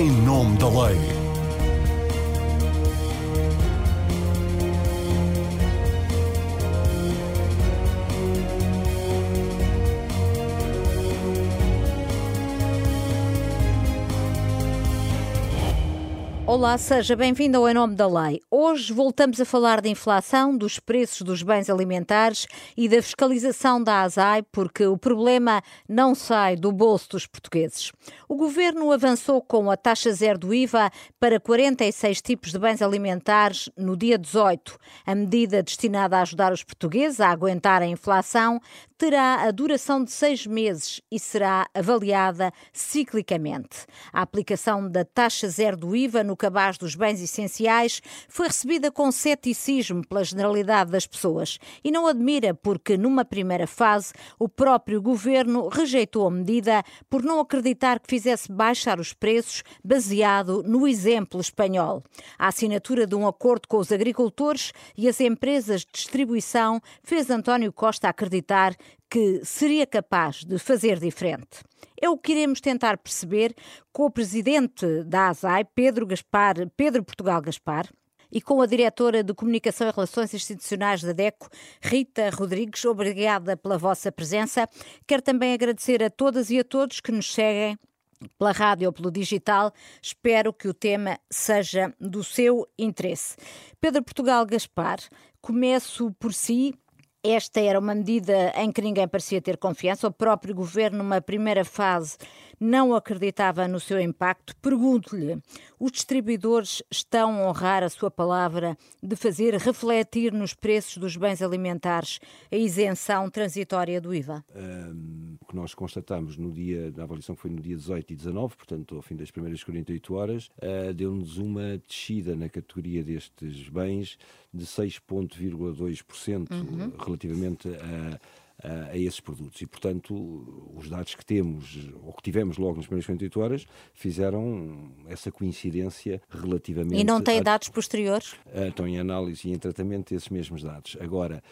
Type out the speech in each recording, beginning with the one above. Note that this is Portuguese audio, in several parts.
em nome da lei. Olá, seja bem-vindo ao Em Nome da Lei. Hoje voltamos a falar da inflação, dos preços dos bens alimentares e da fiscalização da ASAI, porque o problema não sai do bolso dos portugueses. O governo avançou com a taxa zero do IVA para 46 tipos de bens alimentares no dia 18. A medida destinada a ajudar os portugueses a aguentar a inflação terá a duração de seis meses e será avaliada ciclicamente. A aplicação da taxa zero do IVA no cabaz dos bens essenciais foi recebida com ceticismo pela generalidade das pessoas e não admira porque, numa primeira fase, o próprio governo rejeitou a medida por não acreditar que fizesse baixar os preços baseado no exemplo espanhol. A assinatura de um acordo com os agricultores e as empresas de distribuição fez António Costa acreditar que seria capaz de fazer diferente. É o que iremos tentar perceber com o presidente da ASAI, Pedro Gaspar, Pedro Portugal Gaspar, e com a diretora de Comunicação e Relações Institucionais da DECO, Rita Rodrigues. Obrigada pela vossa presença. Quero também agradecer a todas e a todos que nos seguem pela rádio ou pelo digital. Espero que o tema seja do seu interesse. Pedro Portugal Gaspar, começo por si. Esta era uma medida em que ninguém parecia ter confiança. O próprio governo, numa primeira fase, não acreditava no seu impacto. Pergunto-lhe: os distribuidores estão a honrar a sua palavra de fazer refletir nos preços dos bens alimentares a isenção transitória do IVA? Um, o que nós constatamos no dia, na avaliação que foi no dia 18 e 19, portanto, ao fim das primeiras 48 horas, uh, deu-nos uma descida na categoria destes bens de 6,2% uhum. relativamente a a esses produtos. E, portanto, os dados que temos, ou que tivemos logo nas primeiras 48 horas, fizeram essa coincidência relativamente. E não tem a, dados posteriores? Estão em análise e em tratamento esses mesmos dados. Agora,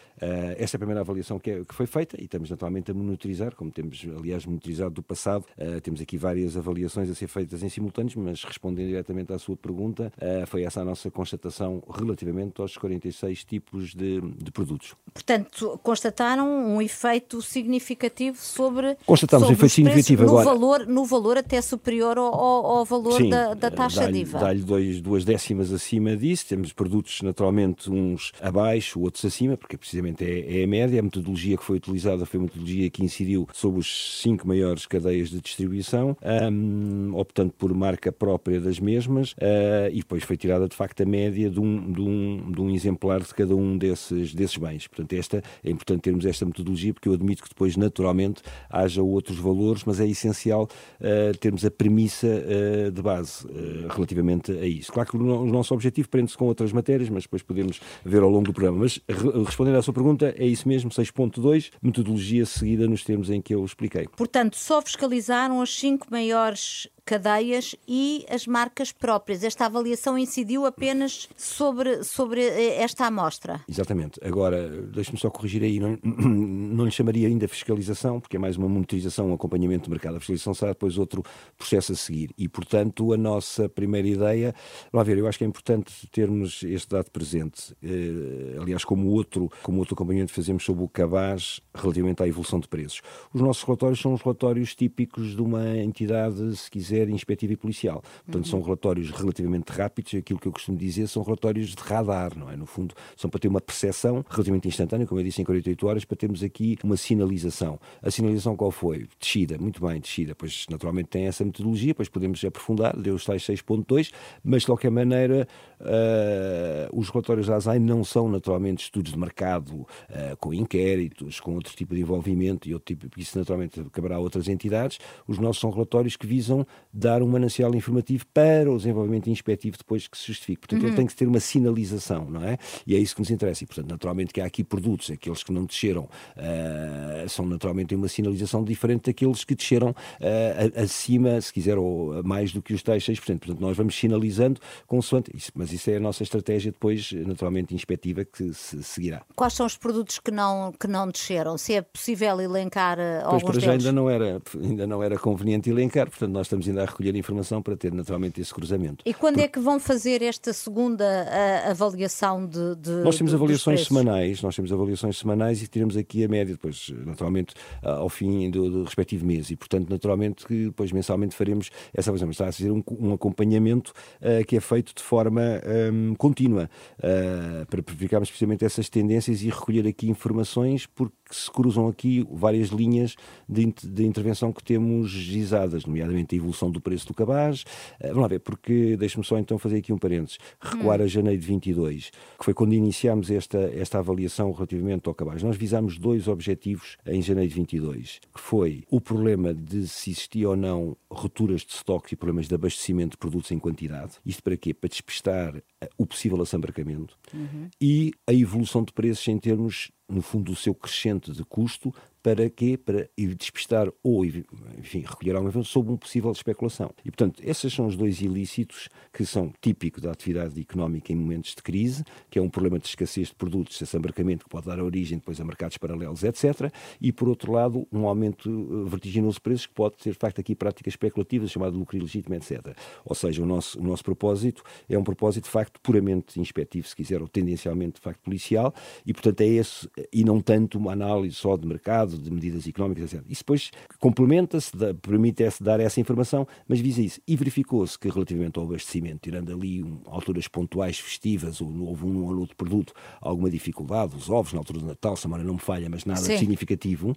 esta é a primeira avaliação que, é, que foi feita e estamos naturalmente a monitorizar, como temos, aliás, monitorizado do passado. Temos aqui várias avaliações a ser feitas em simultâneos, mas respondendo diretamente à sua pergunta, foi essa a nossa constatação relativamente aos 46 tipos de, de produtos. Portanto, constataram um efeito efeito significativo sobre, Constatamos sobre efeito significativo no agora. Valor, no valor até superior ao, ao valor Sim, da, da taxa dá de IVA. Dá-lhe duas décimas acima disso. Temos produtos naturalmente uns abaixo, outros acima, porque precisamente é, é a média. A metodologia que foi utilizada foi a metodologia que incidiu sobre os cinco maiores cadeias de distribuição, um, optando por marca própria das mesmas, uh, e depois foi tirada de facto a média de um, de um, de um exemplar de cada um desses, desses bens. Portanto, esta, é importante termos esta metodologia porque eu admito que depois, naturalmente, haja outros valores, mas é essencial uh, termos a premissa uh, de base uh, relativamente a isso. Claro que o, nosso objetivo prende-se com outras matérias, mas depois podemos ver ao longo do programa. Mas respondendo à sua pergunta, é isso mesmo, 6.2, metodologia seguida nos termos em que eu expliquei. Portanto, só fiscalizaram as cinco maiores cadeias e as marcas próprias. Esta avaliação incidiu apenas sobre, sobre eh, esta amostra. Exatamente. Agora, deixe-me só corrigir aí, não, não lhe chamaria ainda fiscalização, porque é mais uma monitorização, um acompanhamento do mercado. A fiscalização será depois outro processo a seguir. E, portanto, a nossa primeira ideia, lá ver, eu acho que é importante termos este dado presente. Eh, aliás, como outro, como outro acompanhamento fazemos sobre o cabaz relativamente à evolução de preços. Os nossos relatórios são os relatórios típicos de uma entidade, se quiser, quiser, inspectiva e policial. Portanto, uhum. são relatórios relativamente rápidos, aquilo que eu costumo dizer são relatórios de radar, não é? No fundo, são para ter uma percepção relativamente instantânea, como eu disse, em 48 horas, para termos aqui uma sinalização. A sinalização qual foi? Descida, muito bem, descida. Pois, naturalmente, tem essa metodologia, depois podemos aprofundar, deu os tais 6.2, mas, de qualquer maneira, uh, os relatórios da ASAI não são, naturalmente, estudos de mercado uh, com inquéritos, com outro tipo de envolvimento e outro tipo, isso, naturalmente, caberá a outras entidades. Os nossos são relatórios que visam dar um manancial informativo para o desenvolvimento inspectivo depois que se justifique. Portanto, uhum. ele tem que ter uma sinalização, não é? E é isso que nos interessa. E, portanto, naturalmente que há aqui produtos, aqueles que não desceram, uh, são naturalmente uma sinalização diferente daqueles que desceram uh, acima, se quiser, ou mais do que os tais 6%. Portanto, nós vamos sinalizando consoante isso. Mas isso é a nossa estratégia depois, naturalmente, inspectiva que se seguirá. Quais são os produtos que não, que não desceram? Se é possível elencar uh, pois, alguns deles? já ainda não, era, ainda não era conveniente elencar, portanto, nós estamos ainda a recolher a informação para ter naturalmente esse cruzamento. E quando é que vão fazer esta segunda avaliação de, de Nós temos avaliações semanais, nós temos avaliações semanais e teremos aqui a média depois, naturalmente, ao fim do, do respectivo mês e, portanto, naturalmente que depois mensalmente faremos essa avaliação. Está a ser um, um acompanhamento uh, que é feito de forma um, contínua uh, para verificarmos precisamente essas tendências e recolher aqui informações porque se cruzam aqui várias linhas de, de intervenção que temos gizadas, nomeadamente a evolução do preço do cabaz. Uh, vamos lá ver, porque deixe-me só então fazer aqui um parênteses. Recuar hum. a janeiro de 22, que foi quando iniciámos esta, esta avaliação relativamente ao cabaz. Nós visámos dois objetivos em janeiro de 22, que foi o problema de se existia ou não rupturas de estoque e problemas de abastecimento de produtos em quantidade. Isto para quê? Para despistar eh, o possível assambarcamento uhum. e a evolução de preços em termos, no fundo, do seu crescente de custo para quê? Para despistar ou, enfim, recolher alguma informação sobre uma possível especulação. E, portanto, esses são os dois ilícitos que são típicos da atividade económica em momentos de crise, que é um problema de escassez de produtos, esse embarcamento que pode dar origem depois a mercados paralelos, etc. E, por outro lado, um aumento eh, vertiginoso de preços que pode ter, de facto, aqui práticas especulativas, chamado lucro ilegítimo, etc. Ou seja, o nosso, o nosso propósito é um propósito, de facto, puramente inspectivo, se quiser, ou tendencialmente, de facto, policial, e, portanto, é esse, e não tanto uma análise só de mercado, de medidas económicas, etc. Isso depois complementa-se, permite-se dar essa informação, mas visa isso. E verificou-se que relativamente ao abastecimento, tirando ali um, alturas pontuais festivas, ou houve um ou outro produto, alguma dificuldade, os ovos na altura do Natal, se a não me falha, mas nada Sim. significativo.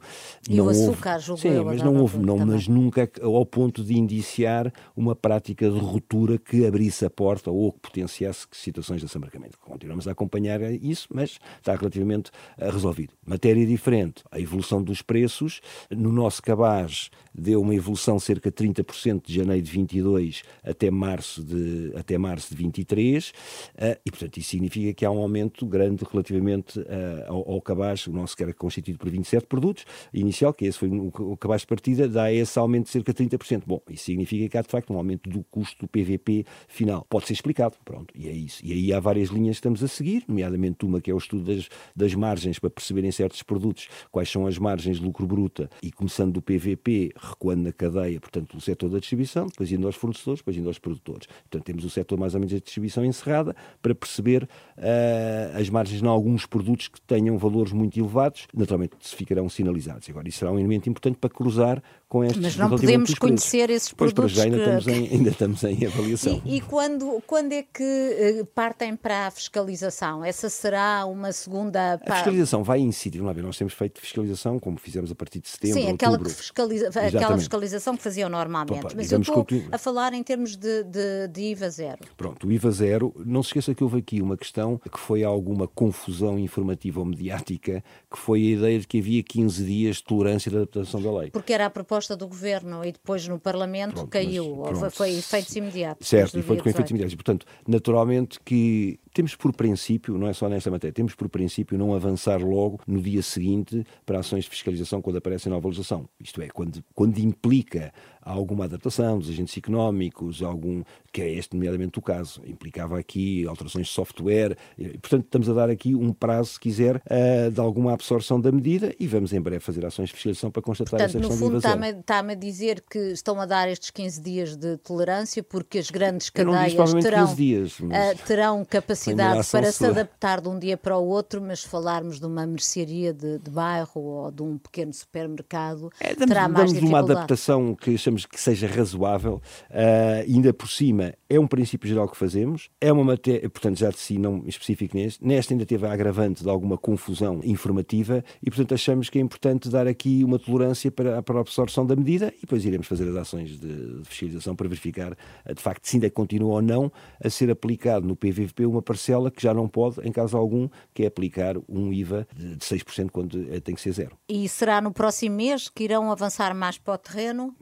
E não o açúcar, houve, Sim, mas não houve, não, mas nunca ao ponto de indiciar uma prática de ruptura que abrisse a porta ou que potenciasse situações de assambarcamento. Continuamos a acompanhar isso, mas está relativamente eh, resolvido. Matéria diferente, a evolução dos preços. No nosso cabaz deu uma evolução cerca de 30% de janeiro de 22 até março de, até março de 23 eh, e, portanto, isso significa que há um aumento grande relativamente eh, ao, ao cabaz, o nosso que era constituído por 27 produtos, inicial, que esse foi o cabaz de partida, dá esse aumento de cerca de 30%. Bom, isso significa que há, de facto, um aumento do custo do PVP final. Pode ser explicado, pronto, e é isso. E aí há várias linhas que estamos a seguir, nomeadamente uma que é o estudo das, das margens para perceberem certos produtos quais são as margens de lucro bruta e começando do PVP, recuando na cadeia, portanto, o setor da distribuição, depois indo aos fornecedores, depois indo aos produtores. Portanto, temos o setor mais ou menos da distribuição encerrada para perceber uh, as margens em alguns produtos que tenham valores muito elevados, naturalmente se ficarão sinalizados. Agora, isso será um elemento importante para cruzar com estes Mas não podemos conhecer esses produtos. Pois, já ainda, que... estamos em, ainda estamos em avaliação. E, e, quando, quando é que uh, partem para a fiscalização? Essa será uma segunda... A fiscalização vai incidir, lá ver, nós temos feito fiscalização, como fizemos a partir de setembro, Sim, aquela, outubro. Que fiscaliza, aquela fiscalização que faziam normalmente. Pá, Mas eu estou a falar em termos de, de, de, IVA zero. Pronto, o IVA zero, não se esqueça que houve aqui uma questão que foi alguma confusão informativa ou mediática, que foi a ideia de que havia 15 dias de tolerância da adaptação da lei. Porque era a proposta do governo e depois no Parlamento pronto, caiu, mas, pronto, foi efeitos imediatos. Certo, e foi com efeitos imediatos. E, portanto, naturalmente que temos por princípio, não é só nesta matéria, temos por princípio não avançar logo no dia seguinte para ações de fiscalização quando aparece nova legislação. Isto é, quando, quando implica alguma adaptação dos agentes económicos, algum, que é este nomeadamente o caso, implicava aqui alterações de software, e, portanto estamos a dar aqui um prazo, se quiser, uh, de alguma absorção da medida e vamos em breve fazer ações de fiscalização para constatar portanto, essa questão no fundo está-me a dizer que estão a dar estes 15 dias de tolerância porque as grandes cadeias terão, dias, mas... uh, terão capacidade para se adaptar de um dia para o outro, mas falarmos de uma mercearia de, de bairro ou de um pequeno supermercado, é, damos, terá mais damos uma adaptação que que seja razoável, uh, ainda por cima é um princípio geral que fazemos, é uma matéria, portanto já de si não específico neste, nesta ainda teve a agravante de alguma confusão informativa e portanto achamos que é importante dar aqui uma tolerância para, para a absorção da medida e depois iremos fazer as ações de, de fiscalização para verificar de facto se ainda continua ou não a ser aplicado no PVP uma parcela que já não pode, em caso algum, que é aplicar um IVA de 6% quando eh, tem que ser zero. E será no próximo mês que irão avançar mais para o terreno?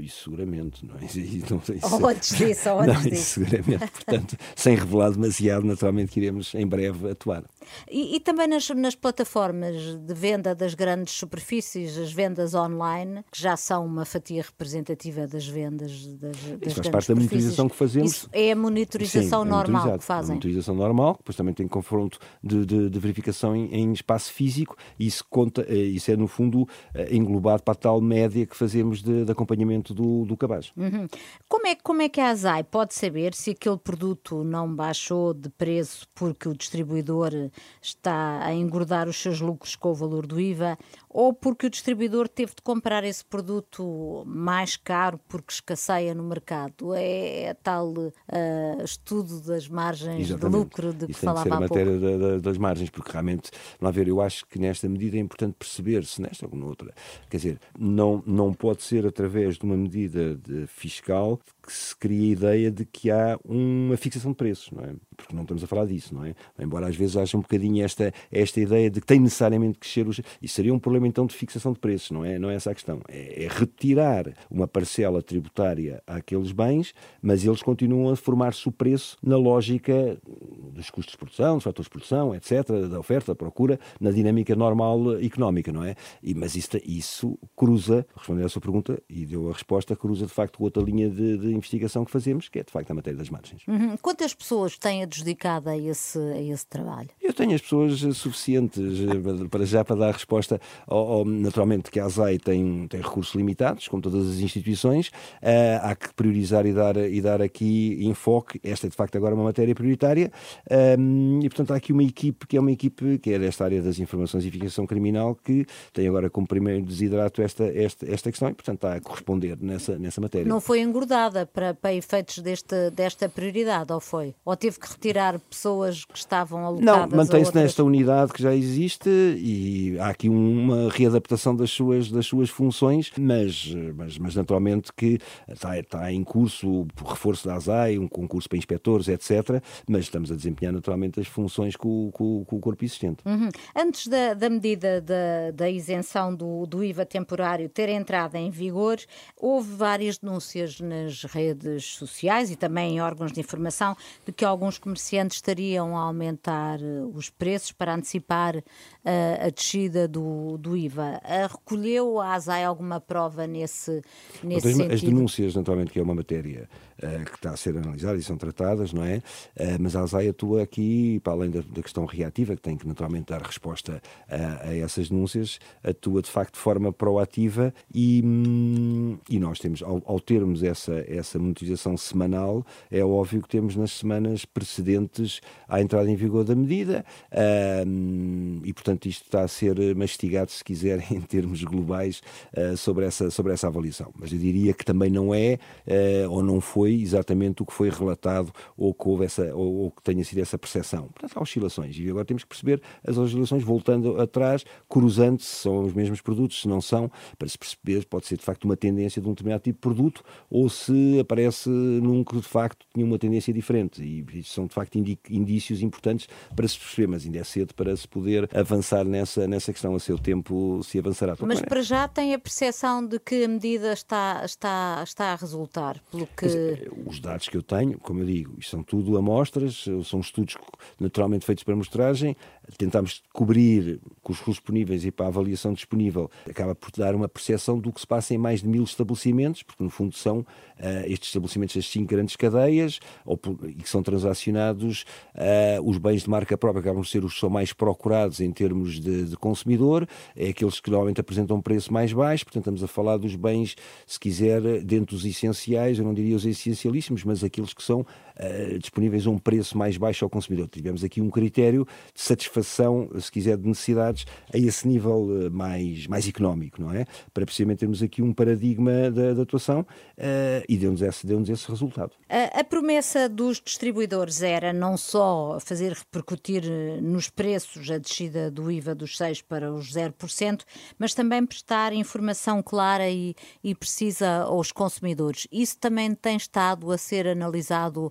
Isso seguramente, não é? Isso, não, isso, ou antes disso, ou antes não, disso. seguramente, portanto, sem revelar demasiado, naturalmente que iremos em breve atuar. E, e, também nas, nas, plataformas de venda das grandes superfícies, as vendas online, que já são uma fatia representativa das vendas das, das Isso faz parte da monitorização que fazemos. Isso é a monitorização Sim, é normal que fazem. A monitorização normal, depois também tem confronto de, de, de verificação em, em, espaço físico, e isso, conta, eh, isso é no fundo eh, englobado para a tal média que fazemos de, de acompanhamento do, do cabaz. Uhum. Como, é, como é que a ASAI pode saber se aquele produto não baixou de preço porque o distribuidor está a engordar os seus lucros com o valor do IVA ou porque o distribuidor teve de comprar esse produto mais caro porque escasseia no mercado. É, é tal uh, estudo das margens Exatamente. de lucro de que Isso falava tem que ser a matéria da, da, das margens, porque realmente, lá ver, eu acho que nesta medida é importante perceber se nesta ou noutra, quer dizer, não, não pode ser através de uma medida de fiscal que se cria a ideia de que há uma fixação de preços, não é? Porque não estamos a falar disso, não é? Embora às vezes haja um bocadinho esta, esta ideia de que tem necessariamente que crescer os. Isso seria um problema então de fixação de preços, não é? Não é essa a questão. É, é retirar uma parcela tributária àqueles bens, mas eles continuam a formar-se o preço na lógica dos custos de produção, dos fatores de produção, etc., da oferta, da procura, na dinâmica normal económica, não é? E, mas isso, isso cruza, respondendo à sua pergunta, e deu a resposta, cruza de facto outra linha de, de investigação que fazemos, que é de facto a matéria das margens. Uhum. Quantas pessoas têm adjudicado a esse, a esse trabalho? Eu tenho as pessoas suficientes eh, para já para dar resposta. Ao, ao, naturalmente que a ASAI tem, tem recursos limitados, como todas as instituições, uh, há que priorizar e dar, e dar aqui enfoque. Esta é de facto agora uma matéria prioritária um, e portanto há aqui uma equipe que é uma equipe que é desta área das informações e investigação criminal que tem agora como primeiro desidrato esta, esta, esta questão e portanto está a corresponder nessa, nessa matéria. Não foi engordada para, para efeitos deste, desta prioridade, ou foi? Ou teve que retirar pessoas que estavam alocadas Não, mantém-se outras... nesta unidade que já existe e há aqui uma readaptação das suas, das suas funções, mas, mas, mas naturalmente que está, está em curso o reforço da ASAI, um concurso para inspectores, etc. Mas estamos a desempenhar naturalmente as funções com, com, com o corpo existente. Uhum. Antes da, da medida da, da isenção do, do IVA temporário ter entrado em vigor, houve várias denúncias nas redes sociais e também em órgãos de informação de que alguns comerciantes estariam a aumentar eh, os preços para antecipar uh, a descida do, do IVA. Uh, recolheu a ASAI alguma prova nesse, nesse as, sentido? As denúncias, naturalmente, que é uma matéria uh, que está a ser analisada e são tratadas, não é? mas a ASAI atua aqui, para além da, da, questão reativa, que tem que naturalmente dar resposta a, a essas denúncias, atua de facto de forma proativa e, hum, e nós temos, ao, ao termos essa, essa monetização semanal, é óbvio que temos nas semanas precedentes à entrada em vigor da medida um, e, portanto, isto está a ser mastigado, se quiser, em termos globais uh, sobre, essa, sobre essa avaliação. Mas eu diria que também não é uh, ou não foi exatamente o que foi relatado ou que, houve essa, ou, ou que tenha sido essa percepção. Portanto, há oscilações e agora temos que perceber as oscilações voltando atrás, cruzando se são os mesmos produtos, se não são, para se perceber, pode ser de facto uma tendência de um determinado tipo de produto ou se aparece num que de facto tinha uma tendência diferente. E são de facto indícios importantes para se perceber, mas ainda é cedo para se poder avançar nessa, nessa questão. A seu tempo se avançará. Mas para já tem a percepção de que a medida está, está, está a resultar, pelo que... os dados que eu tenho, como eu digo, isto são tudo amostras, são estudos naturalmente feitos para mostragem, tentamos cobrir com os recursos disponíveis e para a avaliação disponível, acaba por dar uma percepção do que se passa em mais de mil estabelecimentos, porque no fundo são uh, estes estabelecimentos das cinco grandes cadeias, ou, e que são transacionados uh, os bens de marca própria, acabam por ser os que são mais procurados em termos de, de consumidor, é aqueles que normalmente apresentam um preço mais baixo, portanto estamos a falar dos bens, se quiser, dentro dos essenciais, eu não diria os essencialíssimos, mas aqueles que são uh, disponíveis a um preço mais baixo ao consumidor. Tivemos aqui um critério de satisfação, se quiser, de necessidades a esse nível uh, mais, mais económico, não é? Para precisamente termos aqui um paradigma da, da atuação uh, e deu-nos esse, deu esse resultado. A, a, promessa dos distribuidores era não só fazer repercutir nos preços a descida do IVA dos 6% para os 0%, mas também prestar informação clara e, e precisa aos consumidores. Isso também tem estado a ser analisado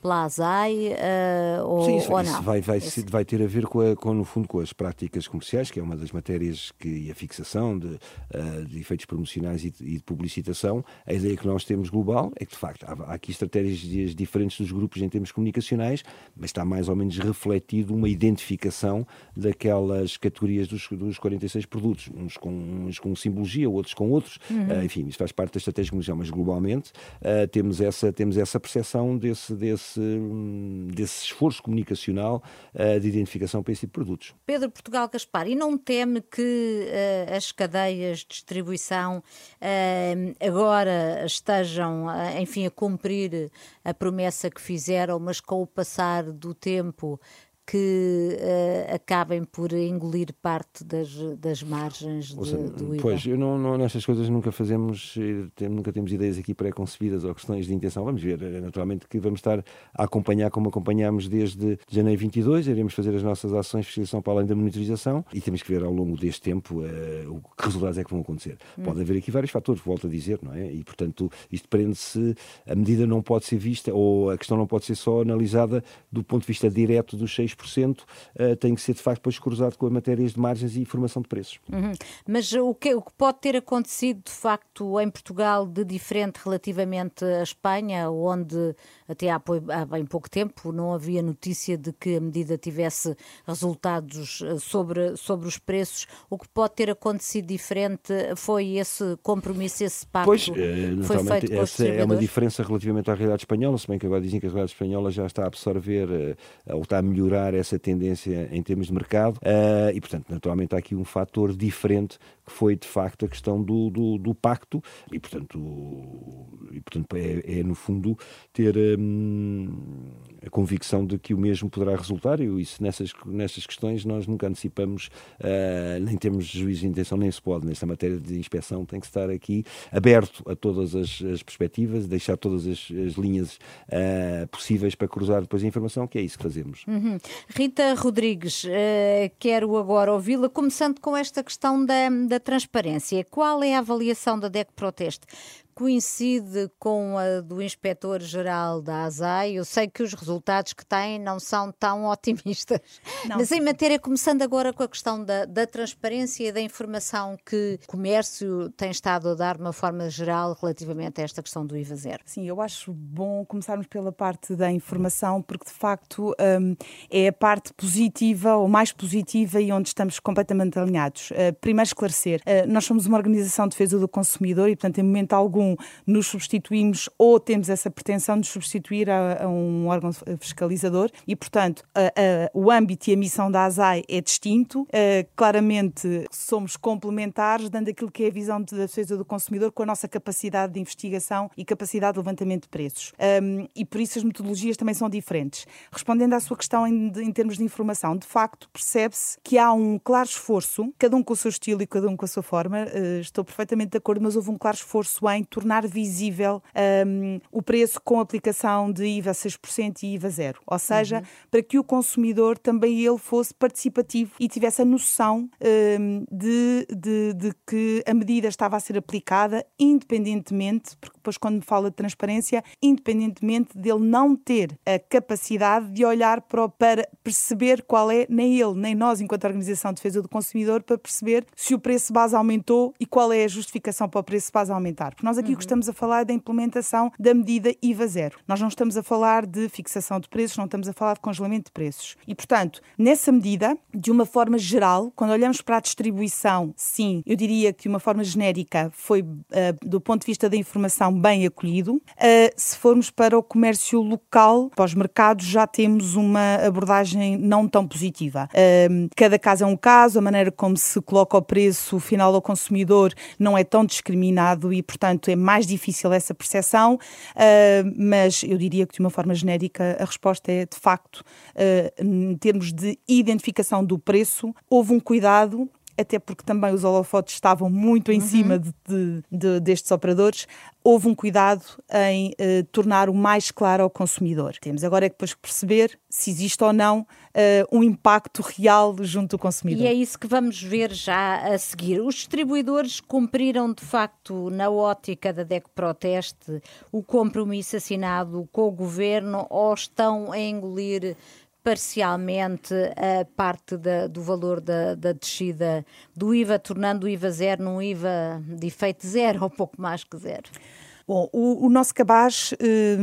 pela ASAI uh, ou, Sim, isso, ou isso não? vai, vai, vai, ter a ver com, a, com, no fundo, com as práticas comerciais, que é uma das matérias que e a fixação de, uh, de efeitos promocionais e de, e de, publicitação. A ideia que nós temos global é que, de facto, há, há aqui estratégias diferentes dos grupos em termos comunicacionais, mas está mais ou menos refletido uma identificação daquelas categorias dos, dos 46 produtos, uns com, uns com simbologia, outros com outros. Uhum. Uh, enfim, isso faz parte da estratégia comercial, mas globalmente temos, essa, temos essa percepção desse, desse, desse esforço comunicacional uh, de identificação para esse tipo de produtos. Pedro Portugal Gaspar, e não teme que uh, as cadeias de distribuição uh, agora estejam, enfim, a cumprir a promessa que fizeram, mas com o passar do tempo que uh, acabem por engolir parte das, das margens de, seja, do IVA. Pois, eu não, não, nestas coisas nunca fazemos, tem, nunca temos ideias aqui pré-concebidas ou questões de intenção. Vamos ver, eh, naturalmente que vamos estar a acompanhar como acompanhámos desde janeiro 22, iremos fazer as nossas ações de fiscalização para além da monitorização e temos que ver ao longo deste tempo uh, o que resultados é que vão acontecer. Hum. Pode haver aqui vários fatores, volto a dizer, não é? E portanto isto prende-se, a medida não pode ser vista ou a questão não pode ser só analisada do ponto de vista direto dos 6% 10% uh, tem que ser de facto depois cruzado com as matérias de margens e formação de preços. Uhum. Mas o que, o que pode ter acontecido de facto em Portugal de diferente relativamente à Espanha, onde até há, há bem pouco tempo não havia notícia de que a medida tivesse resultados eh, sobre, sobre os preços, o que pode ter acontecido diferente foi esse compromisso, esse pacto pois, eh, foi feito com essa é uma diferença relativamente à realidade espanhola, se bem que agora dizem que a realidade espanhola já está a absorver ou está a melhorar essa tendência em termos de mercado. Uh, e, portanto, naturalmente há aqui um fator diferente que foi, de facto, a questão do, do, do pacto e, portanto, e, portanto é, é, no fundo, ter hum, a convicção de que o mesmo poderá resultar e isso, nessas, nessas questões nós nunca antecipamos, uh, nem temos juízo de intenção, nem se pode. Nesta matéria de inspeção tem que estar aqui aberto a todas as, as perspectivas, deixar todas as, as linhas uh, possíveis para cruzar depois a informação, que é isso que fazemos. Uhum. Rita Rodrigues, uh, quero agora ouvi-la, começando com esta questão da, da transparência. Qual é a avaliação da DEC Proteste? Coincide com a do inspetor-geral da ASAI. Eu sei que os resultados que têm não são tão otimistas, não. mas em matéria, começando agora com a questão da, da transparência e da informação que o comércio tem estado a dar de uma forma geral relativamente a esta questão do IVA zero. Sim, eu acho bom começarmos pela parte da informação, porque de facto um, é a parte positiva ou mais positiva e onde estamos completamente alinhados. Uh, primeiro esclarecer, uh, nós somos uma organização de defesa do consumidor e, portanto, em momento algum nos substituímos ou temos essa pretensão de substituir a, a um órgão fiscalizador e, portanto, a, a, o âmbito e a missão da ASAI é distinto. claramente somos complementares, dando aquilo que é a visão da defesa do consumidor com a nossa capacidade de investigação e capacidade de levantamento de preços. Um, e por isso as metodologias também são diferentes. Respondendo à sua questão em, em termos de informação, de facto percebe-se que há um claro esforço, cada um com o seu estilo e cada um com a sua forma, uh, estou perfeitamente de acordo, mas houve um claro esforço em tornar visível um, o preço com aplicação de IVA 6% e IVA zero. Ou seja, uhum. para que o consumidor também ele fosse participativo e tivesse a noção um, de, de, de, que a medida estava a ser aplicada independentemente, porque depois quando me fala de transparência, independentemente dele não ter a capacidade de olhar para, para perceber qual é, nem ele, nem nós, enquanto Organização de Defesa do Consumidor, para perceber se o preço base aumentou e qual é a justificação para o preço base aumentar. Porque nós aqui uhum. o que estamos a falar é da implementação da medida IVA zero. Nós não estamos a falar de fixação de preços, não estamos a falar de congelamento de preços. E, portanto, nessa medida, de uma forma geral, quando olhamos para a distribuição, sim, eu diria que de uma forma genérica foi, uh, do ponto de vista da informação, bem acolhido. Uh, se formos para o comércio local, para os mercados, já temos uma abordagem não tão positiva. Uh, cada caso é um caso, a maneira como se coloca o preço final ao consumidor não é tão discriminado e, portanto, é mais difícil essa percepção, uh, mas eu diria que de uma forma genérica a resposta é de facto, uh, em termos de identificação do preço, houve um cuidado até porque também os holofotes estavam muito em uhum. cima de, de, de, destes operadores. Houve um cuidado em uh, tornar o mais claro ao consumidor. Temos agora é que perceber se existe ou não uh, um impacto real junto do consumidor. E é isso que vamos ver já a seguir. Os distribuidores cumpriram de facto, na ótica da DEC Proteste, o compromisso assinado com o governo ou estão a engolir parcialmente a parte da, do valor da, da, descida do IVA, tornando o IVA zero num IVA de efeito zero ou pouco mais que zero? Bom, o, o nosso cabaz, eh,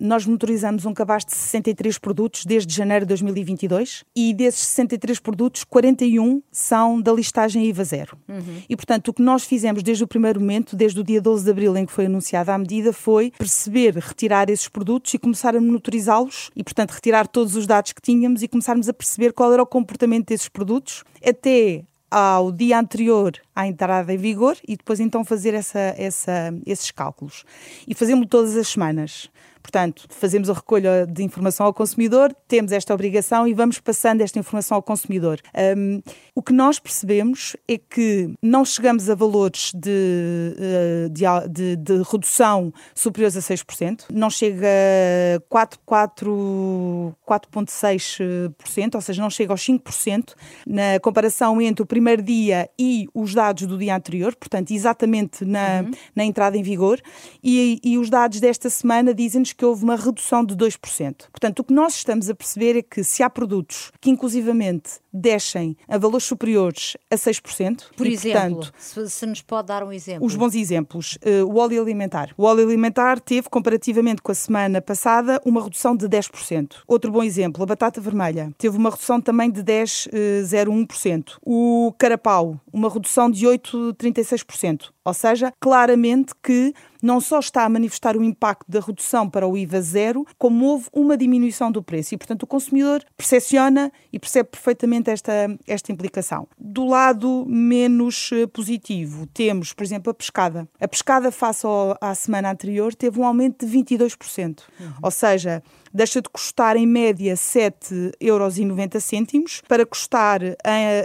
nós monitorizamos um cabaz de 63 produtos desde janeiro de 2022 e desses 63 produtos, 41 são da listagem IVA zero. Uhum. E, portanto, o que nós fizemos desde o primeiro momento, desde o dia 12 de abril em que foi anunciada a medida, foi perceber, retirar esses produtos e começar a monitorizá-los e, portanto, retirar todos os dados que tínhamos e começarmos a perceber qual era o comportamento desses produtos até ao dia anterior à entrada em vigor e depois então fazer essa, essa, esses cálculos. E fazemos todas as semanas. Portanto, fazemos a recolha de informação ao consumidor, temos esta obrigação e vamos passando esta informação ao consumidor. Um, o que nós percebemos é que não chegamos a valores de, eh, de, de, de redução superiores a 6%, não chega a 4,6%, ou seja, não chega aos 5% na comparação entre o primeiro dia e os dados do dia anterior, portanto, exatamente na, uhum. na entrada em vigor, e, e os dados desta semana dizem-nos que houve uma redução de 2%. Portanto, o que nós estamos a perceber é que se há produtos que inclusivamente descem a valores superiores a 6%. Por e, exemplo, portanto, se, se, nos pode dar um exemplo. Os bons exemplos. Uh, o óleo alimentar. O óleo alimentar teve, comparativamente com a semana passada, uma redução de 10%. Outro bom exemplo, a batata vermelha. Teve uma redução também de 10,01%. Uh, o carapau, uma redução de 8,36%. Ou seja, claramente que não só está a manifestar o impacto da redução para o IVA zero, como houve uma diminuição do preço. E, portanto, o consumidor percepciona e percebe perfeitamente esta, esta implicação. Do lado menos eh, positivo, temos, por exemplo, a pescada. A pescada, face ao, à semana anterior, teve um aumento de 22%. Uhum. Ou seja, deixa de custar em média 7,90 euros para custar em,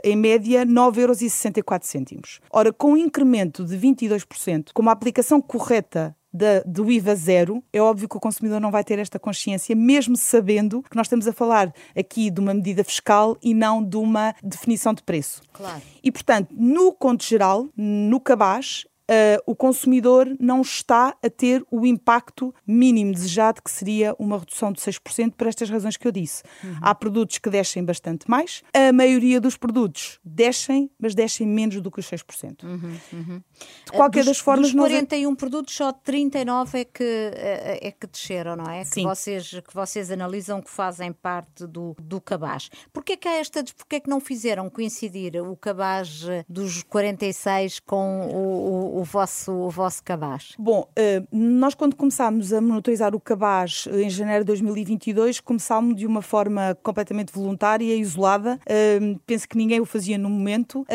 em média 9,64 euros. Ora, com um incremento de 22%, com uma aplicação correta da, do IVA zero, é óbvio que o consumidor não vai ter esta consciência, mesmo sabendo que nós estamos a falar aqui de uma medida fiscal e não de uma definição de preço. Claro. E, portanto, no conto geral, no cabaz, uh, o consumidor não está a ter o impacto mínimo desejado, que seria uma redução de 6%, por estas razões que eu disse. Uhum. Há produtos que descem bastante mais, a maioria dos produtos descem, mas descem menos do que os 6%. Uhum, uhum. De qualquer dos, das formas. Dos 41 nós... produtos, só 39 é que, é, é que desceram, não é? Sim. Que vocês, que vocês analisam que fazem parte do, do cabaz. Porquê que, há esta, porquê que não fizeram coincidir o cabaz dos 46 com o, o o vosso, o vosso cabaz? Bom, eh, nós quando começámos a monitorizar o cabaz eh, em janeiro de 2022, começámos de uma forma completamente voluntária, isolada. Eh, penso que ninguém o fazia no momento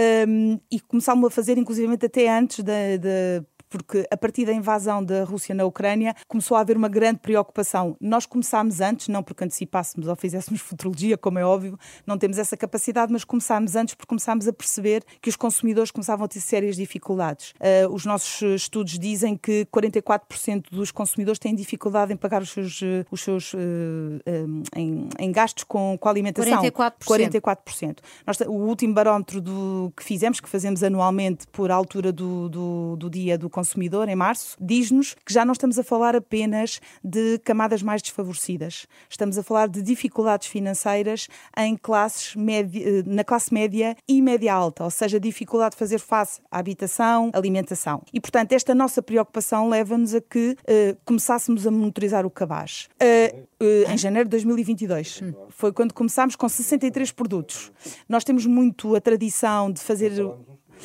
e começámos a fazer, inclusivamente, até antes da porque a partir da invasão da Rússia na Ucrânia começou a haver uma grande preocupação. Nós começámos antes, não porque antecipássemos ou fizéssemos futurologia, como é óbvio, não temos essa capacidade, mas começámos antes porque começámos a perceber que os consumidores começavam a ter sérias dificuldades. Uh, os nossos estudos dizem que 44% dos consumidores têm dificuldade em pagar os seus, os seus uh, um, em, em, gastos com, com a alimentação. 44%. 44%. Nós, o último barómetro do, que fizemos, que fazemos anualmente por altura do, do, do dia do consumidor, consumidor, em março, diz-nos que já não estamos a falar apenas de camadas mais desfavorecidas. Estamos a falar de dificuldades financeiras em classes média, eh, na classe média e média alta, ou seja, dificuldade de fazer face à habitação, alimentação. E, portanto, esta nossa preocupação leva-nos a que uh, começássemos a monitorizar o cabaz. Uh, uh, em janeiro de 2022. Foi quando começámos com 63 produtos. Nós temos muito a tradição de fazer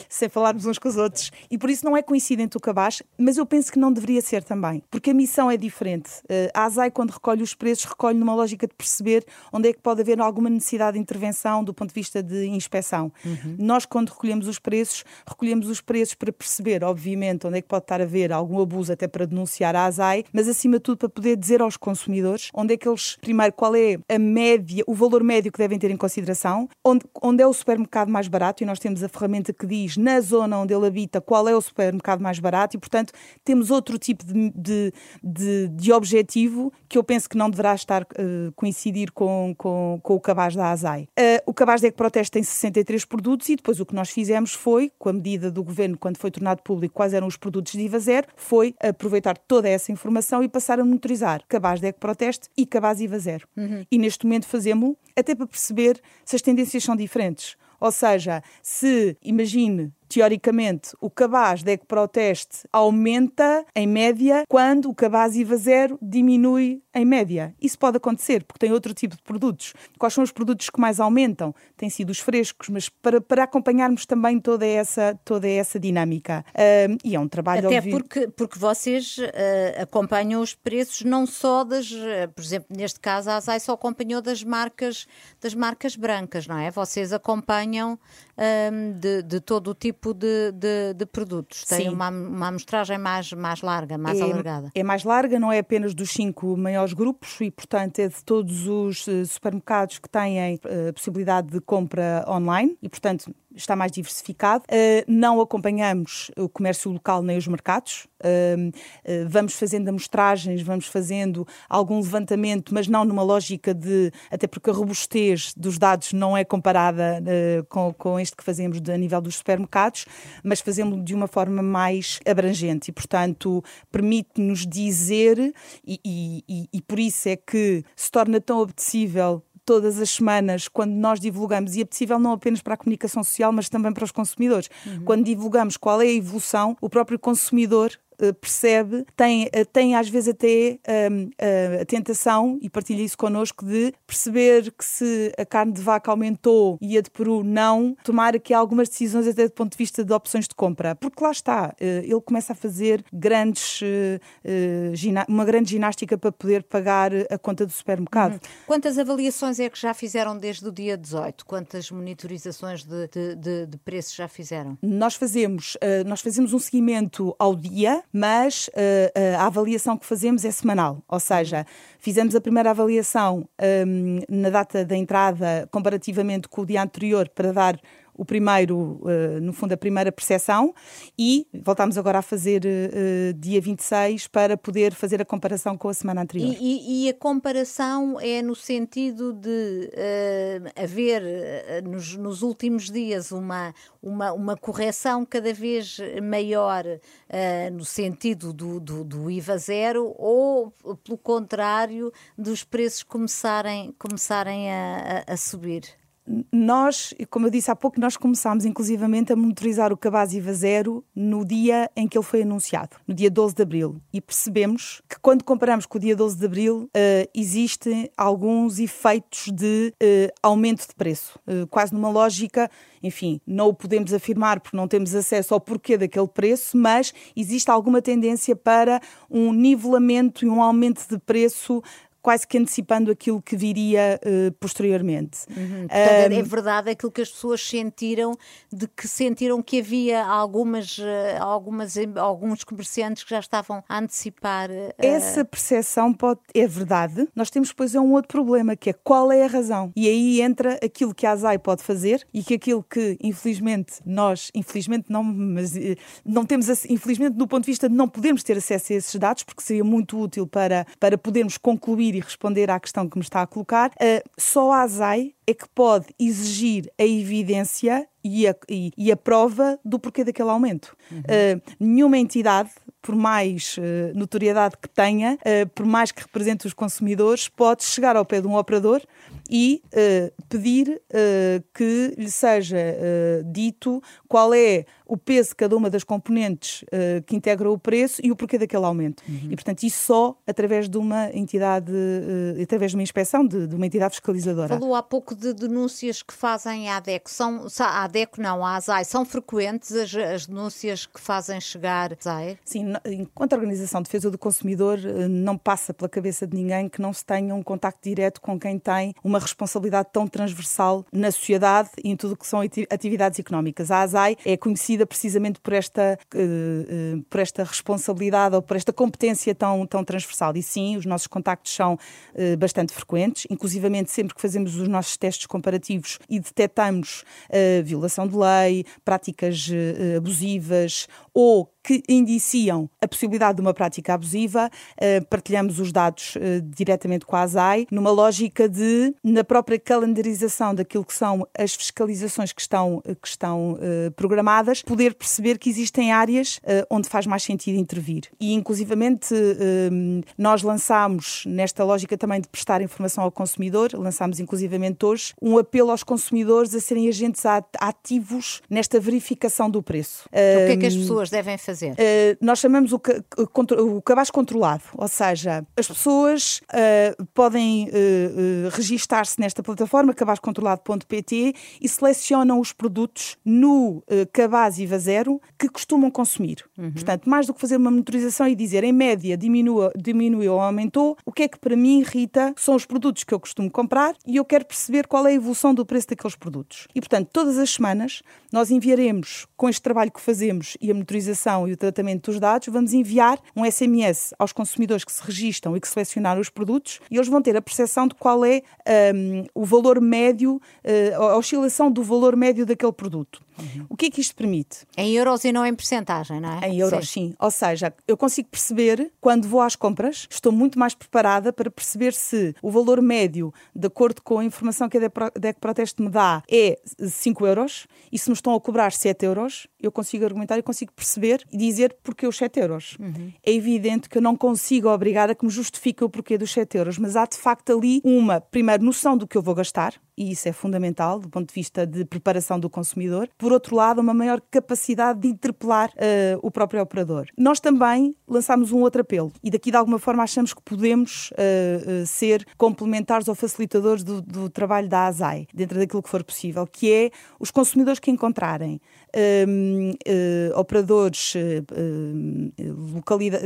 sem falarmos uns com os outros. E por isso não é coincidente o cabaz, mas eu penso que não deveria ser também, porque a missão é diferente. Eh, a ASAI, quando recolhe os preços, recolhe numa lógica de perceber onde é que pode haver alguma necessidade de intervenção do ponto de vista de inspeção. Uhum. Nós, quando recolhemos os preços, recolhemos os preços para perceber, obviamente, onde é que pode estar a haver algum abuso, até para denunciar a ASAI, mas acima de tudo para poder dizer aos consumidores onde é que eles, primeiro, qual é a média, o valor médio que devem ter em consideração, onde, onde é o supermercado mais barato, e nós temos a ferramenta que diz diz na zona onde ele habita qual é o supermercado mais barato e, portanto, temos outro tipo de, de, de, de objetivo que eu penso que não deverá estar uh, coincidir com, com, com, o cabaz da ASAI. Uh, o cabaz da Ecoproteste tem 63 produtos e depois o que nós fizemos foi, com a medida do governo, quando foi tornado público quais eram os produtos de IVA zero, foi aproveitar toda essa informação e passar a monitorizar cabaz da Ecoproteste e cabaz IVA zero. Uhum. E neste momento fazemos até para perceber se as tendências são diferentes. Ou seja, se, imagine, teoricamente, o cabaz de ecoproteste aumenta em média quando o cabaz IVA zero diminui em média. Isso pode acontecer porque tem outro tipo de produtos. Quais são os produtos que mais aumentam? Tem sido os frescos, mas para, para acompanharmos também toda essa, toda essa dinâmica. E é um trabalho Até porque, porque vocês uh, acompanham os preços não só das, uh, por exemplo, neste caso a ASAI só acompanhou das marcas, das marcas brancas, não é? Vocês acompanham de, de todo o tipo de, de, de produtos. Tem uma, uma amostragem mais, mais larga, mais é, alargada. É mais larga, não é apenas dos cinco maiores grupos e, portanto, é de todos os eh, supermercados que têm a eh, possibilidade de compra online e, portanto, está mais diversificado. Uh, não acompanhamos o comércio local nem os mercados. Uh, uh, vamos fazendo amostragens, vamos fazendo algum levantamento, mas não numa lógica de. Até porque a robustez dos dados não é comparada com, com este que fazemos a nível dos supermercados, mas fazemos de uma forma mais abrangente e, portanto, permite-nos dizer, e, e, e por isso é que se torna tão apetecível todas as semanas, quando nós divulgamos, e é possível não apenas para a comunicação social, mas também para os consumidores, uhum. quando divulgamos qual é a evolução, o próprio consumidor percebe, tem, eh, tem às vezes até um, a, a tentação, e partilha isso connosco, de perceber que se a carne de vaca aumentou e a de peru não, tomar aqui algumas decisões até do ponto de vista de opções de compra. Porque lá está, eh, ele começa a fazer grandes, uma grande ginástica para poder pagar a conta do supermercado. Uhum. Quantas avaliações é que já fizeram desde o dia 18? Quantas monitorizações de, de, de, de preços já fizeram? Nós fazemos, nós fazemos um seguimento ao dia, mas uh, a avaliação que fazemos é semanal, ou seja, fizemos a primeira avaliação um, na data da entrada comparativamente com o dia anterior para dar o primeiro, uh, no fundo, a primeira percepção e voltámos agora a fazer uh, dia 26 para poder fazer a comparação com a semana anterior. E, e, e a comparação é no sentido de uh, haver nos, nos, últimos dias uma, uma, uma correção cada vez maior no sentido do, do, do IVA zero ou, pelo contrário, dos preços começarem, começarem a, a, a subir? Nós, como eu disse há pouco, nós começámos inclusivamente a monitorizar o cabaz IVA zero no dia em que ele foi anunciado, no dia 12 de abril. E percebemos que quando comparamos com o dia 12 de abril, uh, existem alguns efeitos de uh, aumento de preço, uh, quase numa lógica, enfim, não o podemos afirmar porque não temos acesso ao porquê daquele preço, mas existe alguma tendência para um nivelamento e um aumento de preço quase que antecipando aquilo que viria uh, posteriormente. Uhum. Portanto, um, é verdade aquilo que as pessoas sentiram, de que sentiram que havia algumas, uh, algumas, alguns comerciantes que já estavam a antecipar. Uh... Essa percepção pode, é verdade. Nós temos depois é um outro problema, que é qual é a razão. E aí entra aquilo que a ASAI pode fazer e que aquilo que, infelizmente, nós, infelizmente não, mas não temos, infelizmente, do ponto de vista de não podermos ter acesso a esses dados, porque seria muito útil para, para podermos concluir ouvir e responder à questão que me está a colocar, uh, só a ASAI é que pode exigir a evidência e a, e, e a prova do porquê daquele aumento. Uhum. Uh, nenhuma entidade, por mais uh, notoriedade que tenha, uh, por mais que represente os consumidores, pode chegar ao pé de um operador e pedir que lhe seja dito qual é o peso de cada uma das componentes que integram o preço e o porquê daquele aumento. Uhum. E, portanto, isso só através de uma entidade, através de uma inspeção de, de uma entidade fiscalizadora. Falou há pouco de denúncias que fazem à ADECO são, a ADECO não, a ASAI, são frequentes as, as denúncias que fazem chegar à ASAI? Sim, enquanto a Organização de Defesa do Consumidor eh, não passa pela cabeça de ninguém que não se tenha um contacto direto com quem tem uma responsabilidade tão transversal na sociedade e em tudo o que são atividades económicas. A ASAI é conhecida precisamente por esta, uh, uh, por esta responsabilidade ou por esta competência tão, tão transversal. E sim, os nossos contactos são bastante frequentes, inclusivamente sempre que fazemos os nossos testes comparativos e detectamos violação de lei, práticas abusivas ou que indiciam a possibilidade de uma prática abusiva, uh, partilhamos os dados uh, diretamente com a ASAI, numa lógica de, na própria calendarização daquilo que são as fiscalizações que estão, que estão programadas, poder perceber que existem áreas onde faz mais sentido intervir. E, inclusivamente, nós lançámos, nesta lógica também de prestar informação ao consumidor, lançámos, inclusivamente hoje, um apelo aos consumidores a serem agentes ativos nesta verificação do preço. O que é que as pessoas devem fazer? Fazer? Uh, nós chamamos o, ca o cabaz controlado, ou seja, as pessoas uh, podem uh, registar-se nesta plataforma cabazcontrolado.pt e selecionam os produtos no cabaz IVA zero que costumam consumir. Uhum. Portanto, mais do que fazer uma monitorização e dizer em média diminua, diminuiu ou aumentou, o que é que para mim irrita são os produtos que eu costumo comprar e eu quero perceber qual é a evolução do preço daqueles produtos. E, portanto, todas as semanas nós enviaremos, com este trabalho que fazemos e a monitorização e o tratamento dos dados, vamos enviar um SMS aos consumidores que se registram e que selecionaram os produtos e eles vão ter a percepção de qual é um, o valor médio, uh, a oscilação do valor médio daquele produto. Uhum. O que é que isto permite? Em euros e não em porcentagem, não é? Em euros, sim. sim. Ou seja, eu consigo perceber, quando vou às compras, estou muito mais preparada para perceber se o valor médio, de acordo com a informação que a DEC Proteste me dá, é 5 euros e se me estão a cobrar 7 euros, eu consigo argumentar e consigo perceber e dizer porque os 7 euros. Uhum. É evidente que eu não consigo obrigar a que me justifique o porquê dos 7 euros, mas há de facto ali uma, primeira, noção do que eu vou gastar, e isso é fundamental do ponto de vista de preparação do consumidor. Por outro lado, uma maior capacidade de interpelar uh, o próprio operador. Nós também lançámos um outro apelo e daqui de alguma forma achamos que podemos uh, uh, ser complementares ou facilitadores do, do, trabalho da ASAI, dentro daquilo que for possível, que é os consumidores que encontrarem um, operadores, localidade,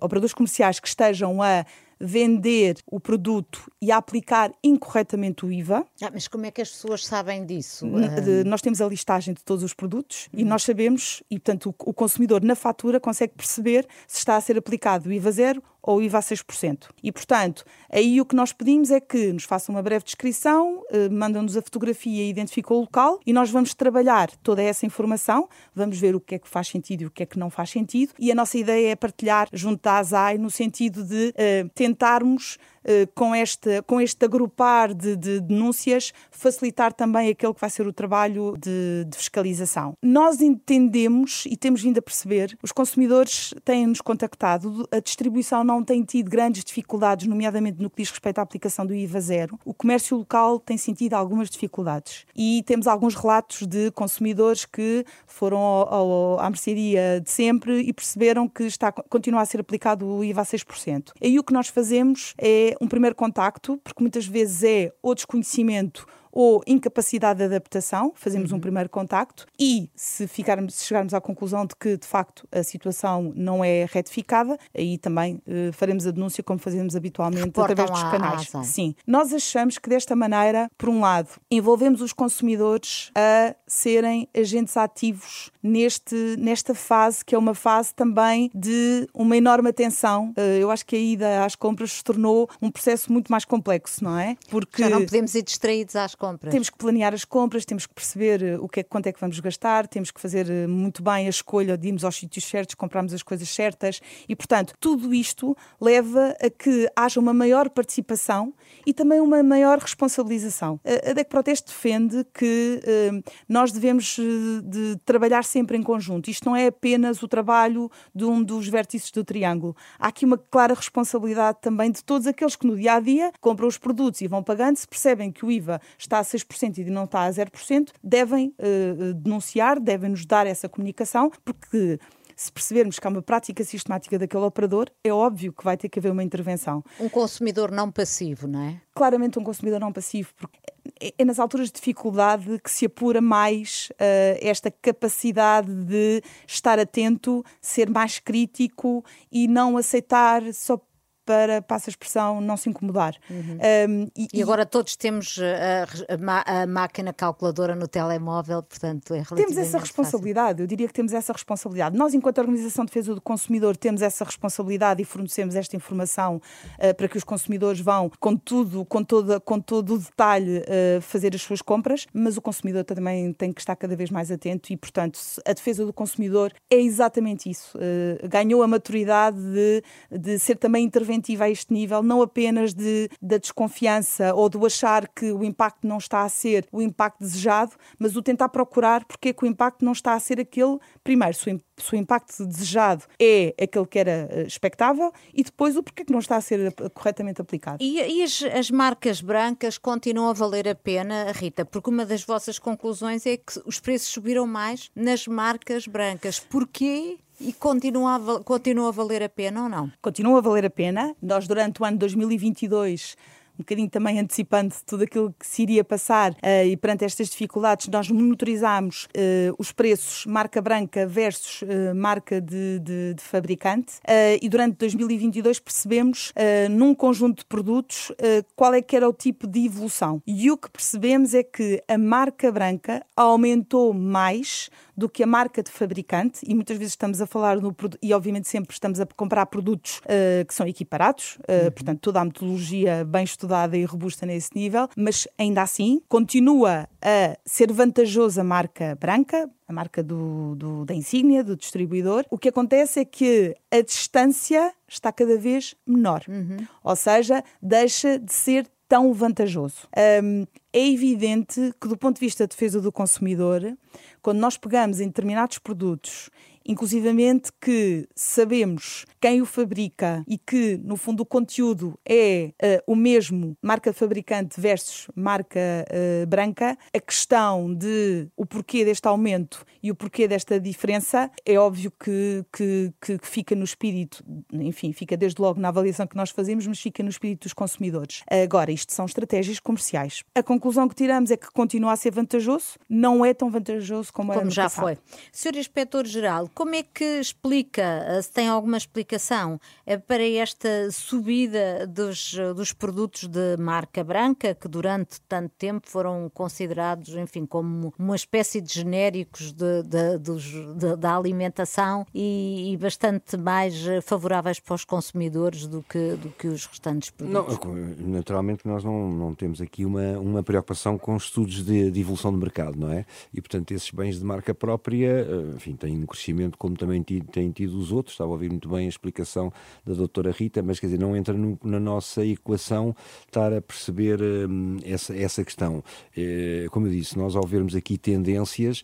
operadores comerciais que estejam a vender o produto e aplicar incorretamente o IVA. Ah, mas como é que as pessoas sabem disso? De, nós temos a listagem de todos os produtos e nós sabemos, e portanto o, o consumidor na fatura consegue perceber se está a ser aplicado o IVA zero ou IVA a 6%. E, portanto, aí o que nós pedimos é que nos façam uma breve descrição, eh, mandam-nos a fotografia e identificam o local e nós vamos trabalhar toda essa informação, vamos ver o que é que faz sentido e o que é que não faz sentido e a nossa ideia é partilhar junto da ASAI no sentido de uh, tentarmos eh, com, este, com este agrupar de, de, denúncias, facilitar também aquele que vai ser o trabalho de, de fiscalização. Nós entendemos e temos vindo a perceber, os consumidores têm-nos contactado, a distribuição não tem tido grandes dificuldades, nomeadamente no que diz respeito à aplicação do IVA zero. O comércio local tem sentido algumas dificuldades e temos alguns relatos de consumidores que foram ao, ao, à mercearia de sempre e perceberam que está, continua a ser aplicado o IVA a 6%. Aí o que nós fazemos é um primeiro contacto, porque muitas vezes é o desconhecimento ou incapacidade de adaptação, fazemos uhum. um primeiro contacto e se, ficarmos, se chegarmos à conclusão de que de facto a situação não é retificada, aí também uh, faremos a denúncia como fazemos habitualmente Reportam através dos canais. Sim. Nós achamos que desta maneira, por um lado, envolvemos os consumidores a serem agentes ativos neste, nesta fase, que é uma fase também de uma enorme atenção. Uh, eu acho que a ida às compras se tornou um processo muito mais complexo, não é? Porque Já não podemos ir distraídos às compras. Temos que planear as compras, temos que perceber eh, o que é, quanto é que vamos gastar, temos que fazer eh, muito bem a escolha de irmos aos sítios certos, comprarmos as coisas certas e, portanto, tudo isto leva a que haja uma maior participação e também uma maior responsabilização. A DEC Proteste defende que eh, nós devemos de trabalhar sempre em conjunto. Isto não é apenas o trabalho de um dos vértices do triângulo. Há aqui uma clara responsabilidade também de todos aqueles que no dia a dia compram os produtos e vão pagando, se percebem que o IVA está está a 6% e não está a 0%, devem uh, denunciar, devem nos dar essa comunicação, porque se percebermos que há uma prática sistemática daquele operador, é óbvio que vai ter que haver uma intervenção. Um consumidor não passivo, não é? Claramente um consumidor não passivo, porque é, é nas alturas de dificuldade que se apura mais uh, esta capacidade de estar atento, ser mais crítico e não aceitar só para, passa a expressão, não se incomodar. Uhum. Um, e, e, agora todos temos a, a, a, máquina calculadora no telemóvel, portanto é Temos essa responsabilidade, fácil. eu diria que temos essa responsabilidade. Nós, enquanto Organização de Defesa do Consumidor, temos essa responsabilidade e fornecemos esta informação uh, para que os consumidores vão, com tudo, com, toda, com todo o detalhe, uh, fazer as suas compras, mas o consumidor também tem que estar cada vez mais atento e, portanto, a defesa do consumidor é exatamente isso. Uh, ganhou a maturidade de, de ser também interventiva a este nível, não apenas de, da desconfiança ou do achar que o impacto não está a ser o impacto desejado, mas o tentar procurar porque é que o impacto não está a ser aquele, primeiro, se o impacto desejado é aquele que era eh, expectável e depois o porquê que não está a ser corretamente aplicado. E, e as, as marcas brancas continuam a valer a pena, Rita, porque uma das vossas conclusões é que os preços subiram mais nas marcas brancas. Porquê e continua a, continua a valer a pena ou não? Continua a valer a pena. Nós, durante o ano 2022, um bocadinho também antecipando tudo aquilo que se iria passar uh, e perante estas dificuldades, nós monitorizámos uh, os preços marca branca versus uh, marca de, de, de fabricante e durante 2022 percebemos num conjunto de produtos qual é que era o tipo de evolução. E o que percebemos é que a marca branca aumentou mais do que a marca de fabricante, e muitas vezes estamos a falar no e obviamente sempre estamos a comprar produtos uh, que são equiparados, uh, uhum. portanto, toda a metodologia bem estudada e robusta nesse nível, mas ainda assim continua a ser vantajosa a marca branca, a marca do, do, da insígnia, do distribuidor. O que acontece é que a distância está cada vez menor, uhum. ou seja, deixa de ser tão vantajoso. Um, é evidente que, do ponto de vista da defesa do consumidor, quando nós pegamos em determinados produtos inclusivamente que sabemos quem o fabrica e que, no fundo, o conteúdo é uh, o mesmo, marca fabricante versus marca uh, branca, a questão de o porquê deste aumento e o porquê desta diferença é óbvio que, que, que, fica no espírito, enfim, fica desde logo na avaliação que nós fazemos, mas fica no espírito dos consumidores. Agora, isto são estratégias comerciais. A conclusão que tiramos é que continua a ser vantajoso, não é tão vantajoso como, como era no já passado. foi. Senhor Inspetor-Geral, como é que explica, eh, se tem alguma explicação, eh, para esta subida dos, dos produtos de marca branca, que durante tanto tempo foram considerados, enfim, como uma espécie de genéricos de, de, dos, de, da alimentação e, e, bastante mais favoráveis para os consumidores do que, do que os restantes produtos? Não, naturalmente nós não, não temos aqui uma, uma preocupação com estudos de, de evolução de mercado, não é? E, portanto, esses bens de marca própria, eh, enfim, têm um crescimento como também têm tido os outros. Estava a ouvir muito bem a explicação da doutora Rita, mas quer dizer, não entra no, na nossa equação estar a perceber hum, essa, essa questão. Eh, como eu disse, nós ao vermos aqui tendências,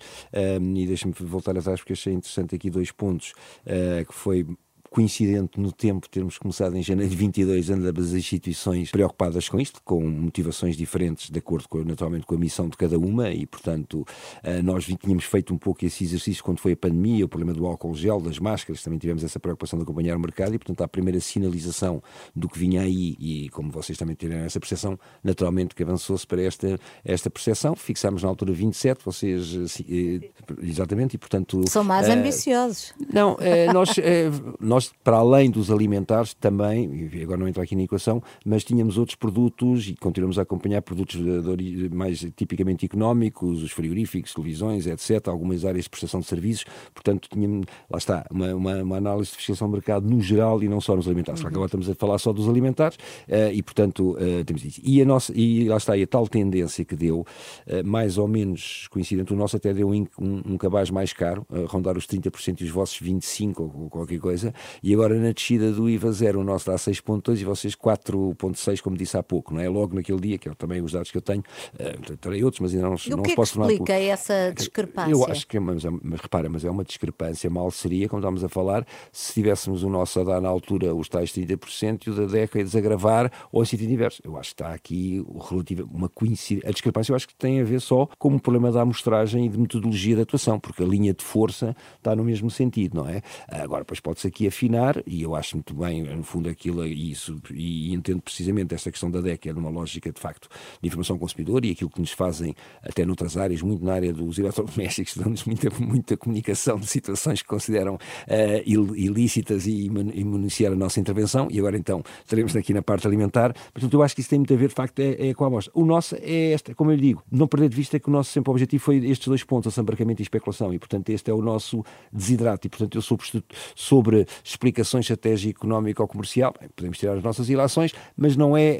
hum, e deixa-me voltar atrás porque achei interessante aqui dois pontos, uh, que foi coincidente no tempo termos começado em janeiro de 22, ambas as instituições preocupadas com isto, com motivações diferentes, de acordo com, naturalmente com a missão de cada uma, e portanto eh, nós tínhamos feito um pouco esse exercício quando foi a pandemia, o problema do álcool gel, das máscaras, também tivemos essa preocupação de acompanhar o mercado, e portanto a primeira sinalização do que vinha aí, e como vocês também tiveram essa percepção, naturalmente que avançou-se para esta, esta percepção, fixámos na altura 27, vocês eh, exatamente, e portanto... São mais ambiciosos. Não, nós, nós nós, para além dos alimentares, também, agora não entra aqui na equação, mas tínhamos outros produtos e continuamos a acompanhar produtos de, de, mais tipicamente económicos, os frigoríficos, televisões, etc., algumas áreas de prestação de serviços, portanto, tínhamos, lá está, uma, uma, uma análise de fiscalização do mercado no geral e não só nos alimentares. Uhum. Agora estamos a falar só dos alimentares uh, e, portanto, uh, temos isso. E, a nossa, e lá está, e a tal tendência que deu, uh, mais ou menos coincidente, o nosso até deu um, um, um cabaz mais caro, rondar os 30% e os vossos 25% ou, ou qualquer coisa, e agora na descida do IVA zero, o nosso dá 6.2 e vocês 4.6, como disse há pouco, não é? Logo naquele dia, que é também os dados que eu tenho, uh, terei outros, mas ainda não, não os posso falar. O que explica essa discrepância? Eu acho que, mas, mas repara, mas é uma discrepância, mal seria, como estamos a falar, se tivéssemos o nosso a dar na altura os tais 30% e o da DECA a desagravar, ou em sentido inverso. Eu acho que está aqui relativa, uma coincidência. A discrepância eu acho que tem a ver só com o problema da amostragem e de metodologia de atuação, porque a linha de força está no mesmo sentido, não é? Agora, pois pode-se aqui afirmar afinar, e eu acho muito bem, no fundo, aquilo e isso, e entendo precisamente esta questão da DEC, é numa lógica, de facto, de informação consumidor e aquilo que nos fazem, até noutras áreas, muito na área dos eletrodomésticos, dão-nos muita, muita comunicação de situações que consideram uh, ilícitas e, municiar a nossa intervenção, e agora então estaremos aqui na parte alimentar. Portanto, eu acho que isso tem muito a ver, de facto, é, é com a amostra. O nosso é esta, como eu lhe digo, não perder de vista que o nosso sempre objetivo foi estes dois pontos, assambarcamento e especulação, e portanto este é o nosso desidrato, e portanto eu sobre, sobre explicações estratégico-económico-comercial, podemos tirar as nossas ilações, mas não é,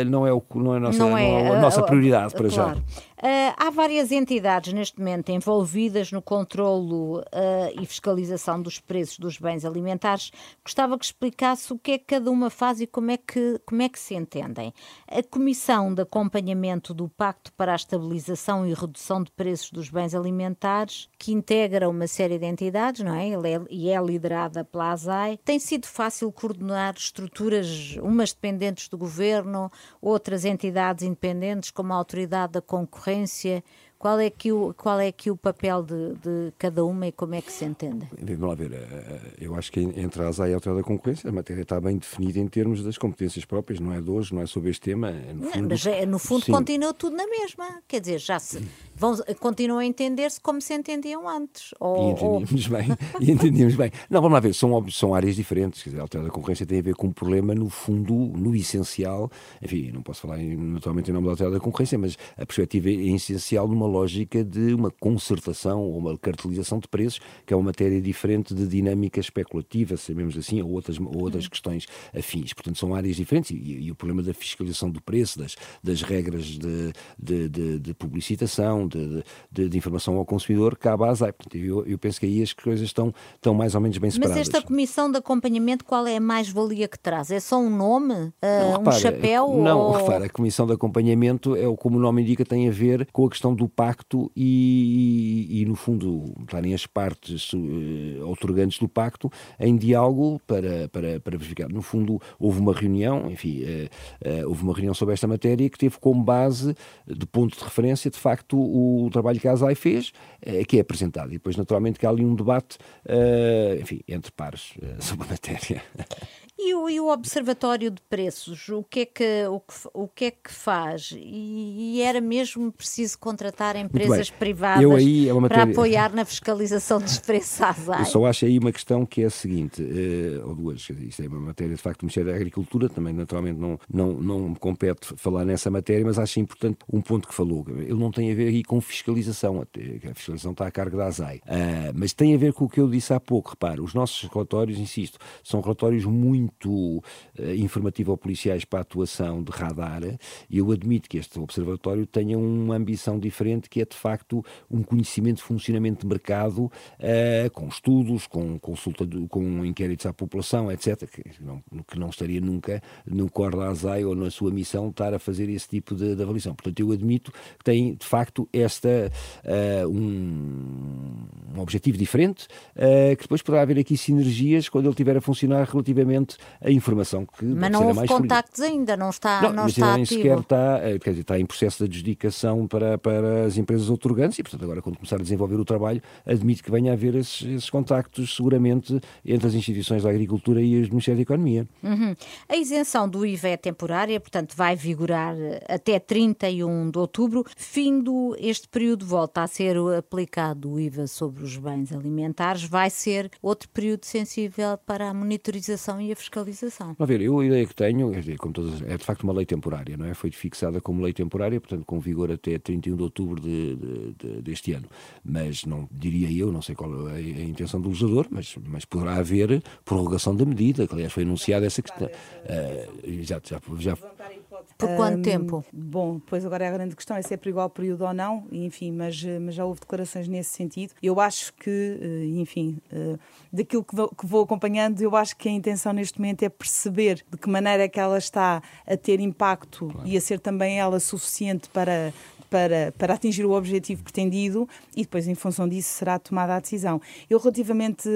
é, não é, o, não é a nossa, não é, a nossa prioridade para claro. já. Uh, há várias entidades neste momento envolvidas no controlo uh, e fiscalização dos preços dos bens alimentares. Gostava que explicasse o que é que cada uma faz e como é que, como é que se entendem. A Comissão de Acompanhamento do Pacto para a Estabilização e Redução de Preços dos Bens Alimentares, que integra uma série de entidades, não é? é e é liderada pela ASAI. Tem sido fácil coordenar estruturas, umas dependentes do governo, outras entidades independentes, como a Autoridade da Concorrência concorrência qual é que o, qual é que o papel de, de cada uma e como é que se entende? Vamos lá ver. Eh, eh, eu acho que entre a ASA e a Autoridade da Concorrência a matéria está bem definida em termos das competências próprias, não é de hoje, não é sobre este tema. É no fundo, não, mas é, no fundo continua tudo na mesma. Quer dizer, já se vão, continuam a entender-se como se entendiam antes. Ou, e entendíamos ou... bem. E entendíamos bem. Não, vamos lá ver, são, são áreas diferentes. Quer dizer, a Autoridade da Concorrência tem a ver com um problema, no fundo, no essencial. Enfim, não posso falar naturalmente em nome da Autoridade da Concorrência, mas a perspectiva é essencial numa lógica de uma concertação ou uma cartelização de preços, que é uma matéria diferente de dinâmica especulativa, sabemos assim, ou outras, ou outras uhum. questões afins. Portanto, são áreas diferentes e, e, o problema da fiscalização do preço, das, das regras de, de, de, de publicitação, de, de, informação ao consumidor, cabe à ASAI. Portanto, eu, eu, penso que aí as coisas estão, estão mais ou menos bem separadas. Mas esta comissão de acompanhamento, qual é a mais-valia que traz? É só um nome? Uh, não, repara, um chapéu? Não, ou... repara, a comissão de acompanhamento, é como o nome indica, tem a ver com a questão do pacto e, e, no fundo, estarem as partes uh, outorgantes do pacto em diálogo para, para, para verificar. No fundo, houve uma reunião, enfim, uh, uh, houve uma reunião sobre esta matéria que teve como base, de ponto de referência, de facto, o, trabalho que a ASAI fez, que é apresentado. E depois, naturalmente, que há ali um debate, enfim, entre pares sobre a matéria. E o, e o, Observatório de Preços, o que é que, o que, o que, é que faz? E, e era mesmo preciso contratar empresas privadas é matéria... para apoiar na fiscalização dos preços Eu só acho aí uma questão que é a seguinte, uh, ou duas, isto é uma matéria de facto do Ministério da Agricultura, também naturalmente não, não, não me compete falar nessa matéria, mas acho importante um ponto que falou, ele não tem a ver aí com fiscalização, a fiscalização está a cargo da ASAI, uh, mas tem a ver com o que eu disse há pouco, repare, os nossos relatórios, insisto, são relatórios muito muito uh, informativo ao policiais para a atuação de radar, e eu admito que este observatório tenha uma ambição diferente, que é de facto um conhecimento de funcionamento de mercado, uh, com estudos, com consulta, de, com inquéritos à população, etc., que não, que não estaria nunca no core da ASAI ou na sua missão estar a fazer esse tipo de, de avaliação. Portanto, eu admito que tem de facto esta uh, um, um, objetivo diferente, que depois poderá haver aqui sinergias quando ele estiver a funcionar relativamente a informação que Mas não houve contactos ainda, não está, não, não mas está nem ativo. sequer está, eh, quer dizer, está em processo de adjudicação para, para as empresas outorgantes e, portanto, agora quando começar a desenvolver o trabalho, admito que venha a haver esses, esses contactos, seguramente, entre as instituições da agricultura e os Ministérios da Economia. Uhum. A isenção do IVA é temporária, portanto, vai vigorar eh, até 31 de outubro. Findo este período, volta a ser aplicado o IVA sobre os bens alimentares, vai ser outro período sensível para a monitorização e a fiscalização. A ver, eu a ideia que tenho, é, como todas, é de facto uma lei temporária, não é? Foi fixada como lei temporária, portanto com vigor até 31 de outubro de, de, de, deste ano. Mas não diria eu, não sei qual é a intenção do legislador, mas, mas poderá haver prorrogação da medida, que aliás foi anunciada essa questão. Uh, já, já, já, por quanto um, tempo? Bom, pois agora é a grande questão é se é por igual período ou não, enfim, mas, mas já houve declarações nesse sentido. Eu acho que, eh, enfim, eh, daquilo que vou, que vou acompanhando, eu acho que a intenção neste momento é perceber de que maneira é que ela está a ter impacto claro. e a ser também ela suficiente para para, para atingir o objetivo pretendido e depois, em função disso, será tomada a decisão. Eu, relativamente,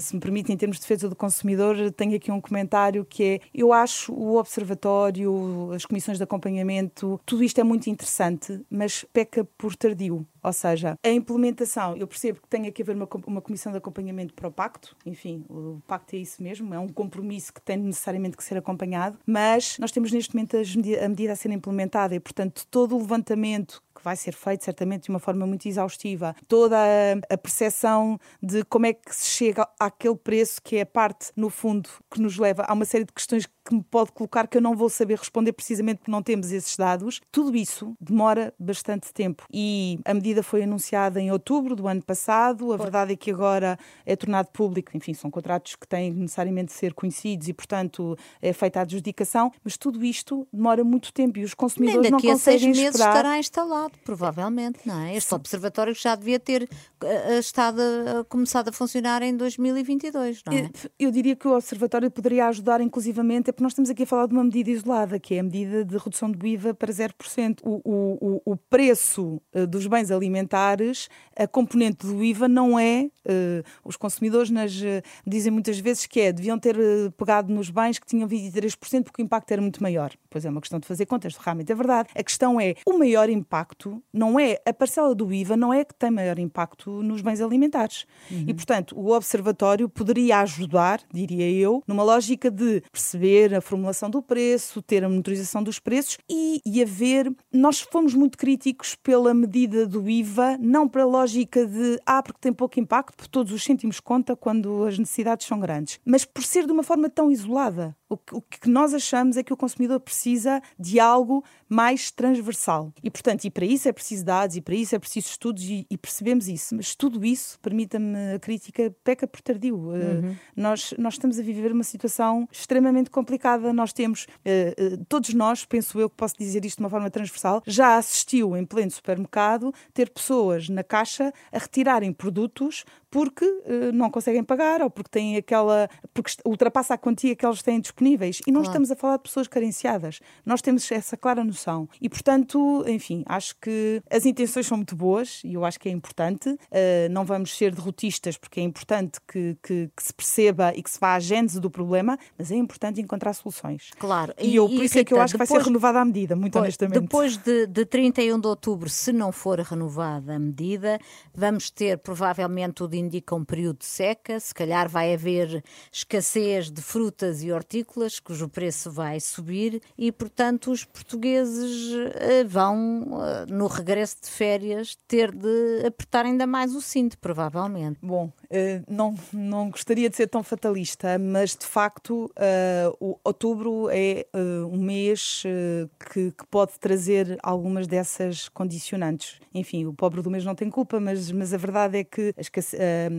se me permite, em termos de defesa do consumidor, tenho aqui um comentário que é: eu acho o observatório, as comissões de acompanhamento, tudo isto é muito interessante, mas peca por tardio. Ou seja, a implementação, eu percebo que tem que haver uma, uma comissão de acompanhamento para o pacto, enfim, o pacto é isso mesmo, é um compromisso que tem necessariamente que ser acompanhado, mas nós temos neste momento a medida a ser implementada e, portanto, todo o levantamento que vai ser feito certamente de uma forma muito exaustiva, toda a, a percepção de como é que se chega àquele preço que é a parte, no fundo, que nos leva a uma série de questões que me pode colocar que eu não vou saber responder precisamente porque não temos esses dados. Tudo isso demora bastante tempo e a medida foi anunciada em outubro do ano passado. A verdade é que agora é tornado público, enfim, são contratos que têm necessariamente de ser conhecidos e, portanto, é feita a adjudicação, mas tudo isto demora muito tempo e os consumidores não conseguem a seis meses esperar. estará instalado, provavelmente, não é? Este Sim. observatório já devia ter uh, estado, uh, começado a funcionar em 2022, não é? Eu diria que o observatório poderia ajudar inclusivamente porque nós estamos aqui a falar de uma medida isolada, que é a medida de redução do IVA para 0%. O, o, o preço uh, dos bens alimentares, a componente do IVA não é. Uh, os consumidores nas, uh, dizem muitas vezes que é, deviam ter pegado nos bens que tinham 23%, porque o impacto era muito maior. Pois é uma questão de fazer contas, realmente é verdade. A questão é, o maior impacto não é, a parcela do IVA não é que tem maior impacto nos bens alimentares. Uhum. E, portanto, o Observatório poderia ajudar, diria eu, numa lógica de perceber a formulação do preço, ter a monitorização dos preços e, e haver. Nós fomos muito críticos pela medida do IVA, não pela lógica de ah, porque tem pouco impacto, porque todos os cêntimos conta quando as necessidades são grandes, mas por ser de uma forma tão isolada. O que, o que nós achamos é que o consumidor precisa de algo mais transversal. E, portanto, e para isso é preciso dados, e para isso é preciso estudos, e, e percebemos isso. Mas tudo isso, permita-me a crítica, peca por tardio. Uhum. Uh, nós, nós estamos a viver uma situação extremamente complicada. Nós temos, uh, uh, todos nós, penso eu que posso dizer isto de uma forma transversal, já assistiu em pleno supermercado ter pessoas na caixa a retirarem produtos porque uh, não conseguem pagar ou porque têm aquela. porque ultrapassa a quantia que eles têm disponíveis. E não claro. estamos a falar de pessoas carenciadas. Nós temos essa clara noção. E, portanto, enfim, acho que as intenções são muito boas e eu acho que é importante. Uh, não vamos ser derrotistas porque é importante que, que, que, se perceba e que se vá à gênese do problema, mas é importante encontrar soluções. Claro. E, e eu, por e, isso é que eu acho que vai ser renovada a medida, muito honestamente. Depois de, de 31 de outubro, se não for renovada a medida, vamos ter provavelmente o indica um período de seca, se calhar vai haver escassez de frutas e hortícolas, cujo preço vai subir e, portanto, os portugueses eh, vão, eh, no regresso de férias, ter de apertar ainda mais o cinto, provavelmente. Bom, eh, não, não gostaria de ser tão fatalista, mas de facto, o outubro é um mês que, que pode trazer algumas dessas condicionantes. Enfim, o pobre do mês não tem culpa, mas, mas a verdade é que a,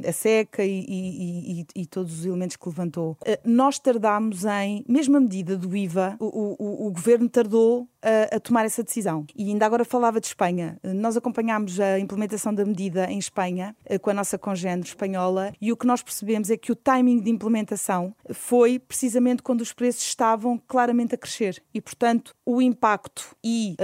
a seca e, e, e, e, todos os elementos que levantou. Eh, nós tardámos em, mesmo a medida do IVA, o, o, o governo tardou a, a, tomar essa decisão. E ainda agora falava de Espanha. Nós acompanhámos a implementação da medida em Espanha, eh, com a nossa congênere espanhola, e o que nós percebemos é que o timing de implementação foi precisamente quando os preços estavam claramente a crescer. E, portanto, o impacto e,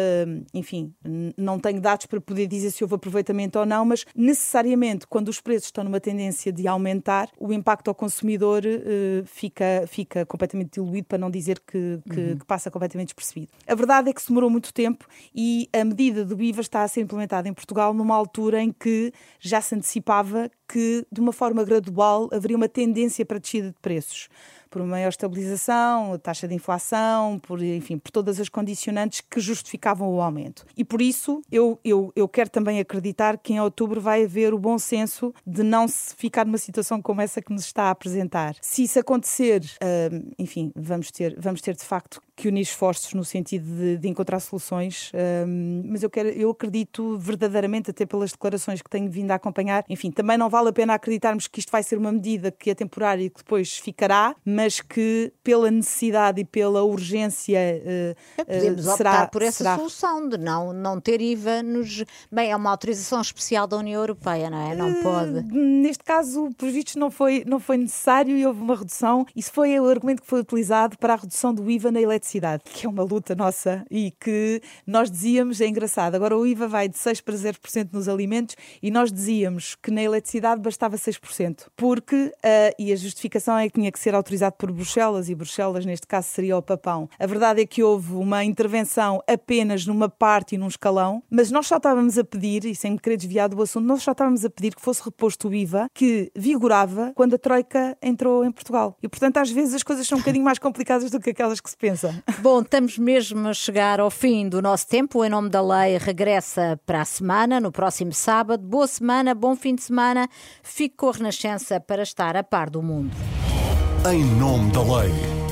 enfim, não tenho dados para poder dizer se houve aproveitamento ou não, mas necessariamente quando os preços estão numa tendência de aumentar, o impacto ao consumidor uh, fica, fica completamente diluído, para não dizer que, que, uhum. que, passa completamente despercebido. A verdade é que se demorou muito tempo e a medida do IVA está a ser implementada em Portugal numa altura em que já se antecipava que, de uma forma gradual, haveria uma tendência para descida de preços por uma maior estabilização, taxa de inflação, por, enfim, por todas as condicionantes que justificavam o aumento. E por isso eu, eu, eu quero também acreditar que em outubro vai haver o bom senso de não se ficar numa situação como essa que nos está a apresentar. Se isso acontecer, uh, enfim, vamos ter, vamos ter de facto que unir esforços no sentido de, de encontrar soluções, uh, mas eu, quero, eu acredito verdadeiramente, até pelas declarações que tenho vindo a acompanhar, enfim, também não vale a pena acreditarmos que isto vai ser uma medida que é temporária e que depois ficará, mas mas que pela necessidade e pela urgência uh, podemos optar será, por essa será... solução de não, não ter IVA nos. Bem, é uma autorização especial da União Europeia, não é? Não uh, pode. Neste caso, por vistos, não foi, não foi necessário e houve uma redução. Isso foi o argumento que foi utilizado para a redução do IVA na eletricidade, que é uma luta nossa e que nós dizíamos, é engraçado, agora o IVA vai de 6 para 0% nos alimentos e nós dizíamos que na eletricidade bastava 6%, porque, uh, e a justificação é que tinha que ser autorizado por Bruxelas e Bruxelas, neste caso, seria o papão. A verdade é que houve uma intervenção apenas numa parte e num escalão, mas nós só estávamos a pedir, e sem me querer desviar do assunto, nós só estávamos a pedir que fosse reposto o IVA que vigorava quando a Troika entrou em Portugal. E, portanto, às vezes as coisas são um bocadinho mais complicadas do que aquelas que se pensa. Bom, estamos mesmo a chegar ao fim do nosso tempo. Em nome da lei, regressa para a semana, no próximo sábado. Boa semana, bom fim de semana. Fique com a Renascença para estar a par do mundo. Em nome da lei.